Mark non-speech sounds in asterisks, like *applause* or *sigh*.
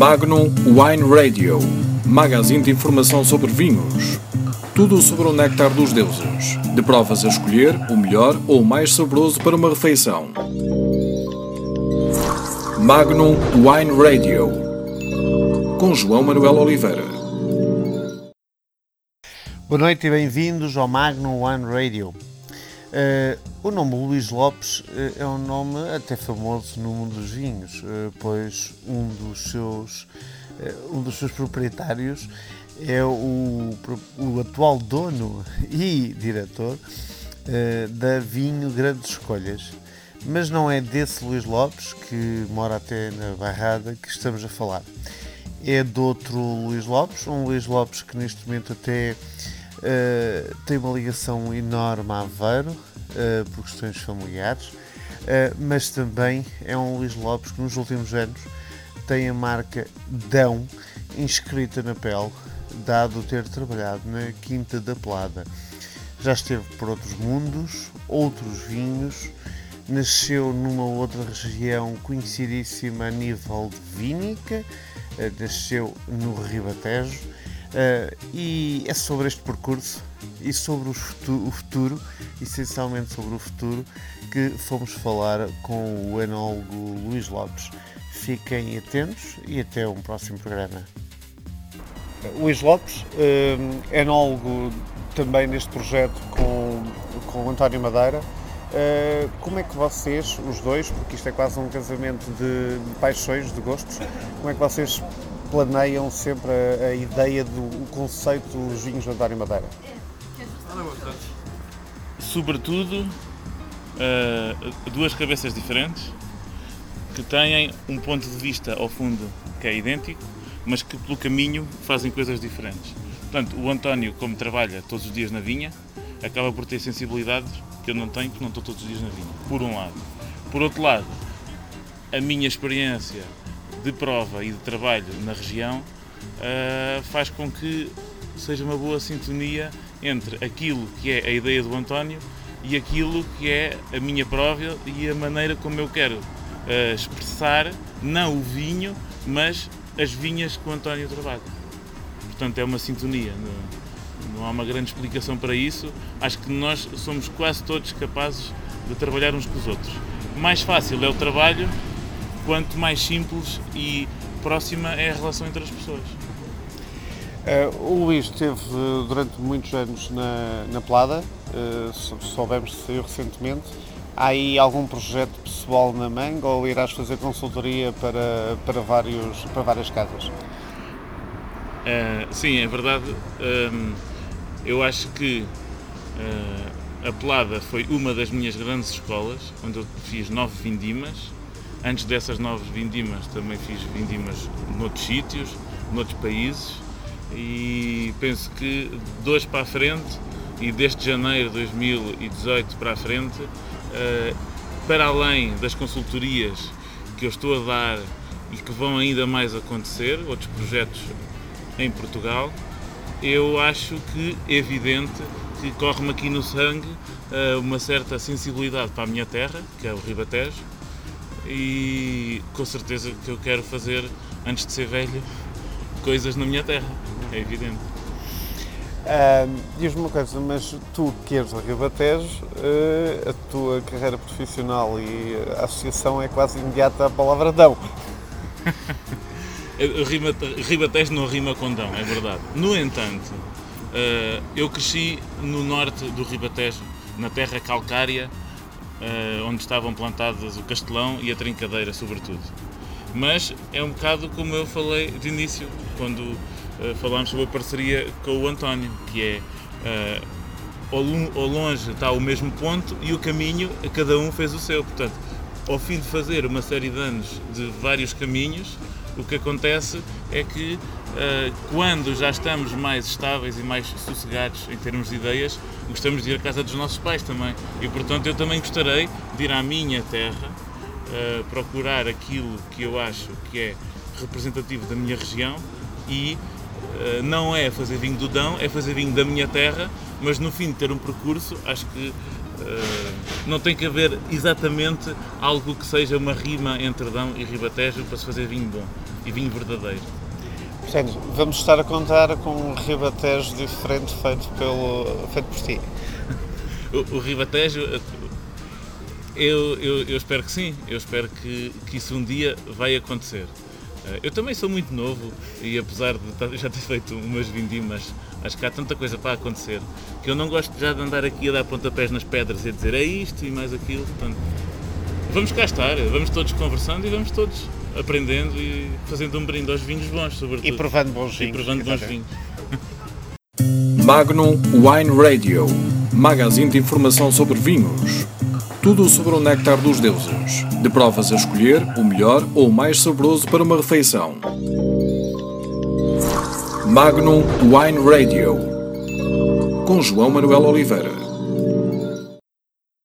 Magnum Wine Radio, magazine de informação sobre vinhos. Tudo sobre o néctar dos deuses. De provas a escolher, o melhor ou o mais saboroso para uma refeição. Magnum Wine Radio, com João Manuel Oliveira. Boa noite e bem-vindos ao Magnum One Radio. Uh, o nome Luís Lopes uh, é um nome até famoso no mundo dos vinhos, uh, pois um dos seus, um dos seus proprietários é o, o atual dono *laughs* e diretor da Vinho Grandes Escolhas. Mas não é desse Luís Lopes, que mora até na Barrada, que estamos a falar. É de outro Luís Lopes, um Luís Lopes que neste momento até Uh, tem uma ligação enorme a Aveiro, uh, por questões familiares, uh, mas também é um Luís Lopes que nos últimos anos tem a marca Dão inscrita na pele, dado ter trabalhado na Quinta da Plada. Já esteve por outros mundos, outros vinhos, nasceu numa outra região conhecidíssima a nível de vínica, nasceu no Ribatejo Uh, e é sobre este percurso e sobre o futuro, o futuro, essencialmente sobre o futuro, que fomos falar com o enólogo Luís Lopes. Fiquem atentos e até um próximo programa. Luís Lopes, uh, enólogo também neste projeto com, com o António Madeira. Uh, como é que vocês, os dois, porque isto é quase um casamento de paixões, de gostos, como é que vocês planeiam sempre a, a ideia do conceito dos vinhos de António Madeira? Sobretudo, uh, duas cabeças diferentes que têm um ponto de vista ao fundo que é idêntico, mas que pelo caminho fazem coisas diferentes. Portanto, o António, como trabalha todos os dias na vinha, acaba por ter sensibilidades que eu não tenho, porque não estou todos os dias na vinha, por um lado. Por outro lado, a minha experiência de prova e de trabalho na região uh, faz com que seja uma boa sintonia entre aquilo que é a ideia do António e aquilo que é a minha prova e a maneira como eu quero uh, expressar não o vinho, mas as vinhas que o António trabalha. Portanto, é uma sintonia. Não, não há uma grande explicação para isso. Acho que nós somos quase todos capazes de trabalhar uns com os outros. Mais fácil é o trabalho quanto mais simples e próxima é a relação entre as pessoas. Uh, o Luís esteve durante muitos anos na, na Plada, uh, soubemos que saiu recentemente. Há aí algum projeto pessoal na manga ou irás fazer consultoria para, para, vários, para várias casas? Uh, sim, é verdade. Um, eu acho que uh, a Plada foi uma das minhas grandes escolas, onde eu fiz nove vindimas Antes dessas novas vindimas também fiz vindimas noutros sítios, noutros países e penso que de hoje para a frente e desde janeiro de 2018 para a frente, eh, para além das consultorias que eu estou a dar e que vão ainda mais acontecer, outros projetos em Portugal, eu acho que é evidente que corre-me aqui no sangue eh, uma certa sensibilidade para a minha terra, que é o Ribatejo, e com certeza que eu quero fazer, antes de ser velho, coisas na minha terra, é evidente. Uh, Diz-me uma coisa, mas tu que és o Ribatejo, uh, a tua carreira profissional e a associação é quase imediata à palavra dão. *laughs* Ribatejo não rima com dão, é verdade. No entanto, uh, eu cresci no norte do Ribatejo, na terra calcária, uh, onde estavam plantadas o castelão e a trincadeira, sobretudo. Mas é um bocado como eu falei de início, quando uh, falámos sobre a parceria com o António, que é uh, ao, longe está o mesmo ponto e o caminho, cada um fez o seu. Portanto, ao fim de fazer uma série de anos de vários caminhos, o que acontece é que uh, quando já estamos mais estáveis e mais sossegados em termos de ideias, gostamos de ir à casa dos nossos pais também. E portanto eu também gostarei de ir à minha terra, uh, procurar aquilo que eu acho que é representativo da minha região e uh, não é fazer vinho do Dão, é fazer vinho da minha terra, mas no fim de ter um percurso, acho que não tem que haver exatamente algo que seja uma rima entre Dão e Ribatejo para se fazer vinho bom. e vinho verdadeiro. Portanto, vamos estar a contar com um ribatejo diferente feito, pelo, feito por ti. *laughs* O, o ribatejo, eu, eu, eu, espero que sim, eu espero que, que isso um dia vai acontecer. Eh, eu também sou muito novo e apesar de já ter feito umas vindimas, acho que há tanta coisa para acontecer que eu não gosto já de andar aqui a dar pontapés nas pedras e a dizer é isto e mais aquilo. Portanto, vamos cá estar, vamos todos conversando e vamos todos aprendendo e fazendo um brinde aos vinhos bons, sobretudo. E provando bons vinhos. E provando bons vinhos. Magnum Wine Radio, magazine de informação sobre vinhos. Tudo sobre o néctar dos deuses. De provas a escolher o melhor ou o mais saboroso para uma refeição. Magnum Wine Radio. Com João Manuel Oliveira.